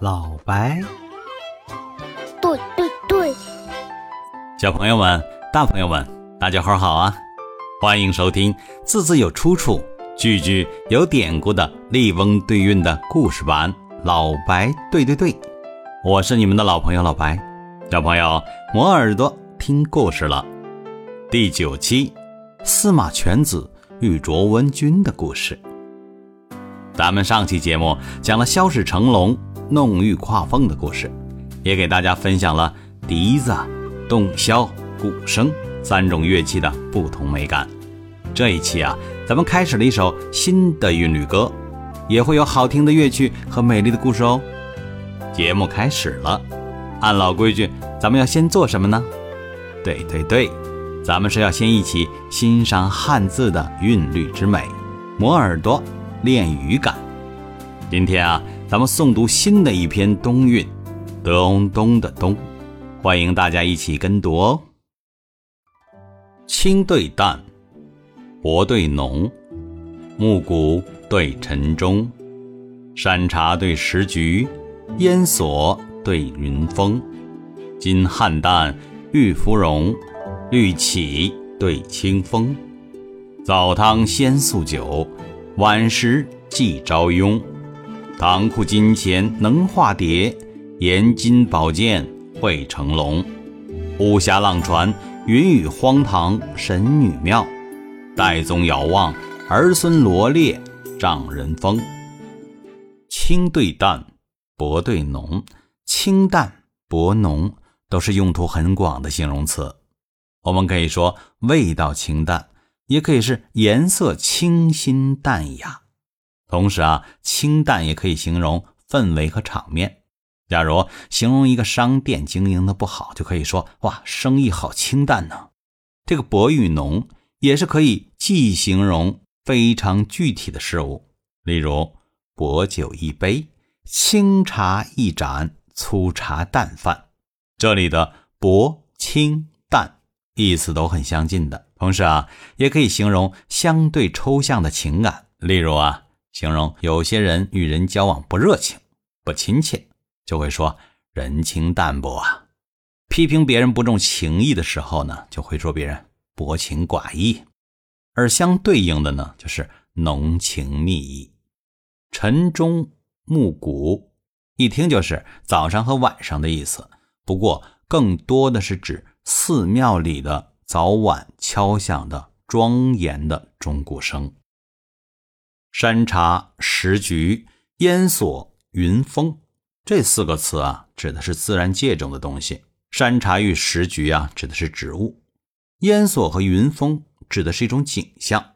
老白，对对对，小朋友们、大朋友们，大家伙好啊！欢迎收听字字有出处、句句有典故的《笠翁对韵》的故事版。老白，对对对，我是你们的老朋友老白。小朋友，磨耳朵听故事了。第九期，司马泉子遇卓文君的故事。咱们上期节目讲了萧史成龙弄玉跨凤的故事，也给大家分享了笛子、洞箫、鼓声三种乐器的不同美感。这一期啊，咱们开始了一首新的韵律歌，也会有好听的乐曲和美丽的故事哦。节目开始了，按老规矩，咱们要先做什么呢？对对对，咱们是要先一起欣赏汉字的韵律之美，磨耳朵。练语感。今天啊，咱们诵读新的一篇冬韵，咚咚的咚，欢迎大家一起跟读哦。清对淡，薄对浓，暮鼓对晨钟，山茶对石菊，烟锁对云峰，金汉淡玉芙蓉，绿绮对清风，早汤先素酒。晚时祭朝雍，唐库金钱能化蝶，盐金宝剑会成龙。巫峡浪船，云雨荒唐神女庙。岱宗遥望，儿孙罗列丈人风。清对淡，薄对浓，清淡、薄、浓都是用途很广的形容词。我们可以说味道清淡。也可以是颜色清新淡雅，同时啊，清淡也可以形容氛围和场面。假如形容一个商店经营的不好，就可以说哇，生意好清淡呢。这个薄与浓也是可以既形容非常具体的事物，例如薄酒一杯，清茶一盏，粗茶淡饭。这里的薄、清、淡意思都很相近的。同时啊，也可以形容相对抽象的情感，例如啊，形容有些人与人交往不热情、不亲切，就会说人情淡薄啊；批评别人不重情义的时候呢，就会说别人薄情寡义。而相对应的呢，就是浓情蜜意。晨钟暮鼓，一听就是早上和晚上的意思，不过更多的是指寺庙里的。早晚敲响的庄严的钟鼓声。山茶、石菊、烟锁、云峰，这四个词啊，指的是自然界中的东西。山茶与石菊啊，指的是植物；烟锁和云峰指的是一种景象。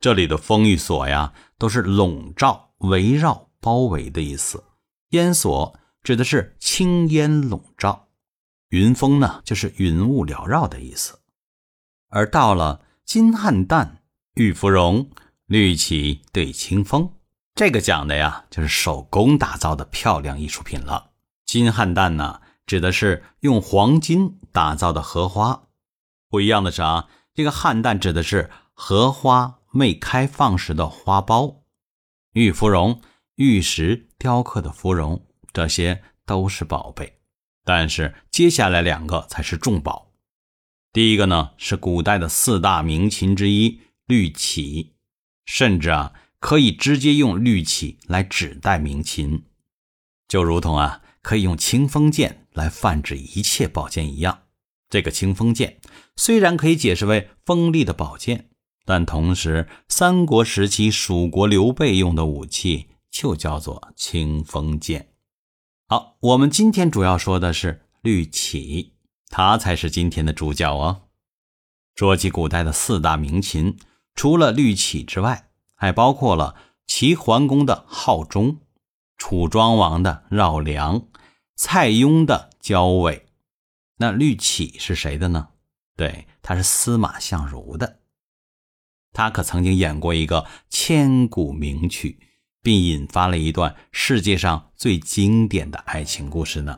这里的峰与锁呀，都是笼罩、围绕、包围的意思。烟锁指的是青烟笼罩，云峰呢，就是云雾缭绕的意思。而到了金汉旦、玉芙蓉、绿绮对清风，这个讲的呀，就是手工打造的漂亮艺术品了。金汉旦呢，指的是用黄金打造的荷花。不一样的是啊，这个汉旦指的是荷花未开放时的花苞。玉芙蓉，玉石雕刻的芙蓉，这些都是宝贝。但是接下来两个才是重宝。第一个呢是古代的四大名琴之一绿绮，甚至啊可以直接用绿绮来指代名琴，就如同啊可以用清风剑来泛指一切宝剑一样。这个清风剑虽然可以解释为锋利的宝剑，但同时三国时期蜀国刘备用的武器就叫做清风剑。好，我们今天主要说的是绿绮。它才是今天的主角哦。说起古代的四大名琴，除了绿绮之外，还包括了齐桓公的号钟、楚庄王的绕梁、蔡邕的交尾。那绿绮是谁的呢？对，他是司马相如的。他可曾经演过一个千古名曲，并引发了一段世界上最经典的爱情故事呢。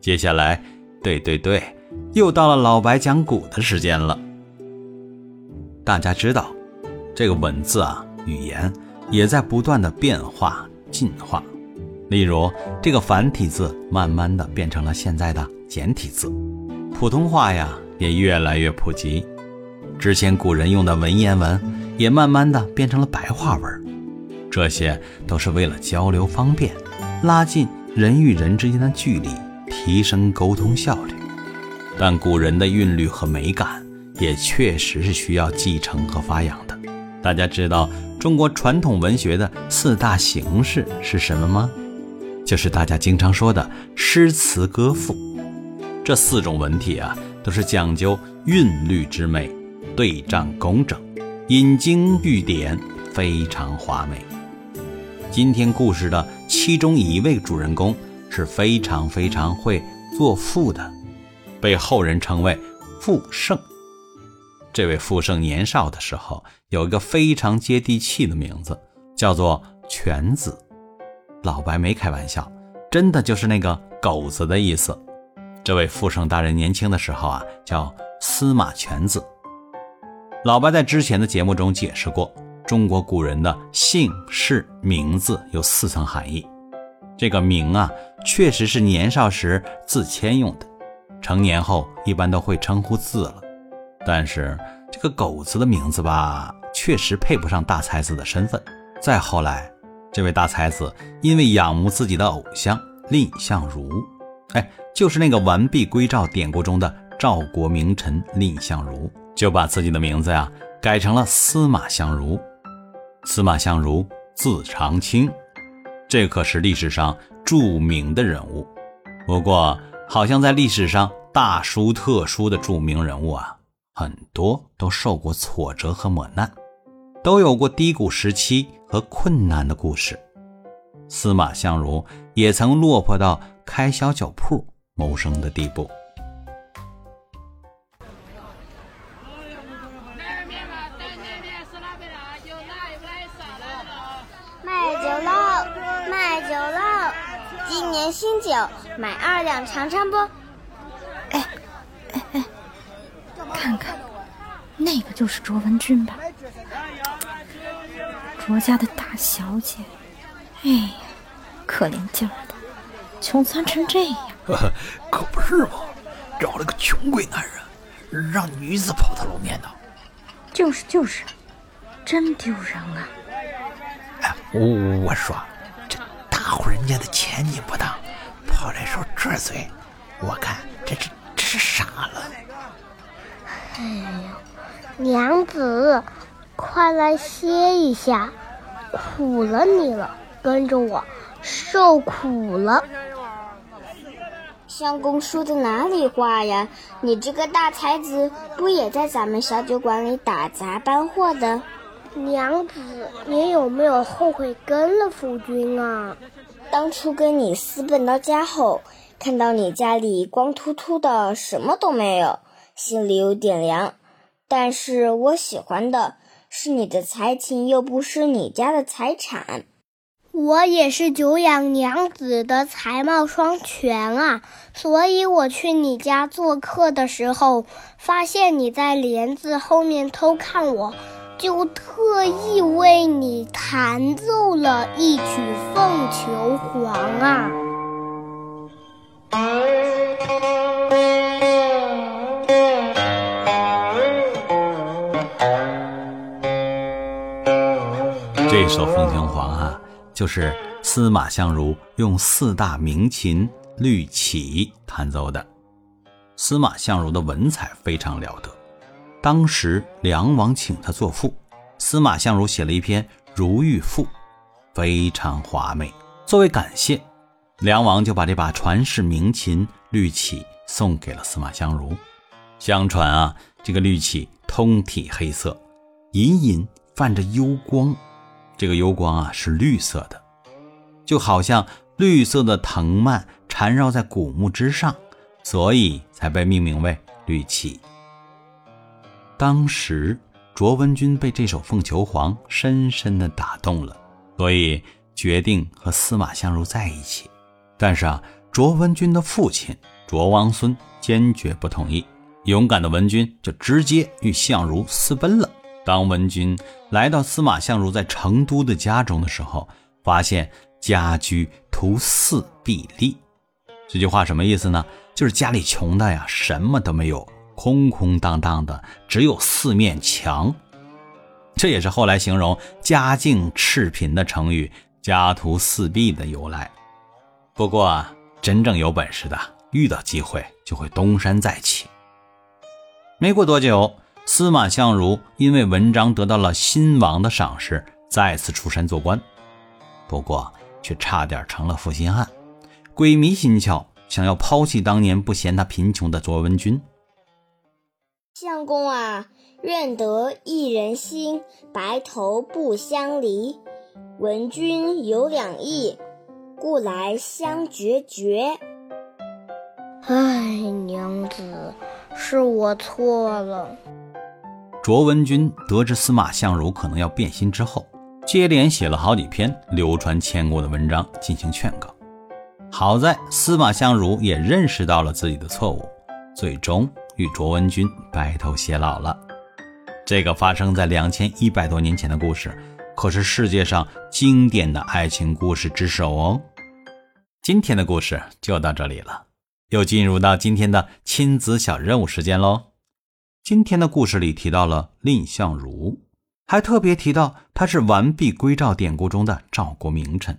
接下来。对对对，又到了老白讲古的时间了。大家知道，这个文字啊，语言也在不断的变化进化。例如，这个繁体字慢慢的变成了现在的简体字，普通话呀也越来越普及。之前古人用的文言文也慢慢的变成了白话文，这些都是为了交流方便，拉近人与人之间的距离，提升沟通效率。但古人的韵律和美感也确实是需要继承和发扬的。大家知道中国传统文学的四大形式是什么吗？就是大家经常说的诗词歌赋。这四种文体啊，都是讲究韵律之美。对仗工整，引经据典，非常华美。今天故事的其中一位主人公是非常非常会作赋的，被后人称为赋圣。这位傅盛年少的时候有一个非常接地气的名字，叫做犬子。老白没开玩笑，真的就是那个狗子的意思。这位傅盛大人年轻的时候啊，叫司马犬子。老白在之前的节目中解释过，中国古人的姓氏名字有四层含义。这个名啊，确实是年少时自谦用的，成年后一般都会称呼字了。但是这个狗子的名字吧，确实配不上大才子的身份。再后来，这位大才子因为仰慕自己的偶像蔺相如，哎，就是那个完璧归赵典故中的赵国名臣蔺相如。就把自己的名字呀改成了司马相如。司马相如字长卿，这可是历史上著名的人物。不过，好像在历史上大书特书的著名人物啊，很多都受过挫折和磨难，都有过低谷时期和困难的故事。司马相如也曾落魄到开小酒铺谋生的地步。今年新酒买二两尝尝不？哎，看看，那个就是卓文君吧？卓家的大小姐，哎呀，可怜劲儿的，穷酸成这样。可不是嘛，找了个穷鬼男人，让女子抛头露面的。就是就是，真丢人啊！哎，我我说。这大户人家的千金不当，跑来说这嘴，我看这这这是傻了。哎呀，娘子，快来歇一下，苦了你了，跟着我受苦了。相公说的哪里话呀？你这个大才子不也在咱们小酒馆里打杂搬货的？娘子，你有没有后悔跟了夫君啊？当初跟你私奔到家后，看到你家里光秃秃的，什么都没有，心里有点凉。但是我喜欢的是你的才情，又不是你家的财产。我也是久仰娘子的才貌双全啊，所以我去你家做客的时候，发现你在帘子后面偷看我。就特意为你弹奏了一曲《凤求凰》啊！首《凤求凰》啊，就是司马相如用四大名琴绿绮弹奏的。司马相如的文采非常了得。当时梁王请他作赋，司马相如写了一篇《如玉赋》，非常华美。作为感谢，梁王就把这把传世名琴绿绮送给了司马相如。相传啊，这个绿绮通体黑色，隐隐泛着幽光，这个幽光啊是绿色的，就好像绿色的藤蔓缠绕在古墓之上，所以才被命名为绿绮。当时，卓文君被这首《凤求凰》深深的打动了，所以决定和司马相如在一起。但是啊，卓文君的父亲卓王孙坚决不同意。勇敢的文君就直接与相如私奔了。当文君来到司马相如在成都的家中的时候，发现家居徒四壁立。这句话什么意思呢？就是家里穷的呀，什么都没有，空空荡荡的，只有四面墙。这也是后来形容家境赤贫的成语“家徒四壁”的由来。不过，真正有本事的，遇到机会就会东山再起。没过多久。司马相如因为文章得到了新王的赏识，再次出山做官，不过却差点成了负心汉，鬼迷心窍，想要抛弃当年不嫌他贫穷的卓文君。相公啊，愿得一人心，白头不相离。闻君有两意，故来相决绝。唉，娘子，是我错了。卓文君得知司马相如可能要变心之后，接连写了好几篇流传千古的文章进行劝告。好在司马相如也认识到了自己的错误，最终与卓文君白头偕老了。这个发生在两千一百多年前的故事，可是世界上经典的爱情故事之首哦。今天的故事就到这里了，又进入到今天的亲子小任务时间喽。今天的故事里提到了蔺相如，还特别提到他是完璧归赵典故中的赵国名臣。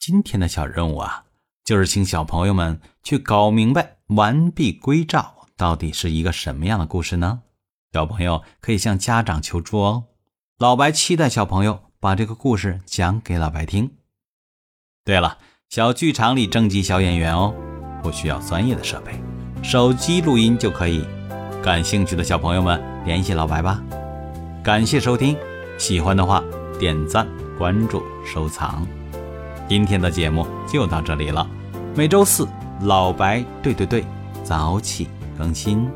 今天的小任务啊，就是请小朋友们去搞明白完璧归赵到底是一个什么样的故事呢？小朋友可以向家长求助哦。老白期待小朋友把这个故事讲给老白听。对了，小剧场里征集小演员哦，不需要专业的设备，手机录音就可以。感兴趣的小朋友们，联系老白吧。感谢收听，喜欢的话点赞、关注、收藏。今天的节目就到这里了。每周四，老白对对对，早起更新。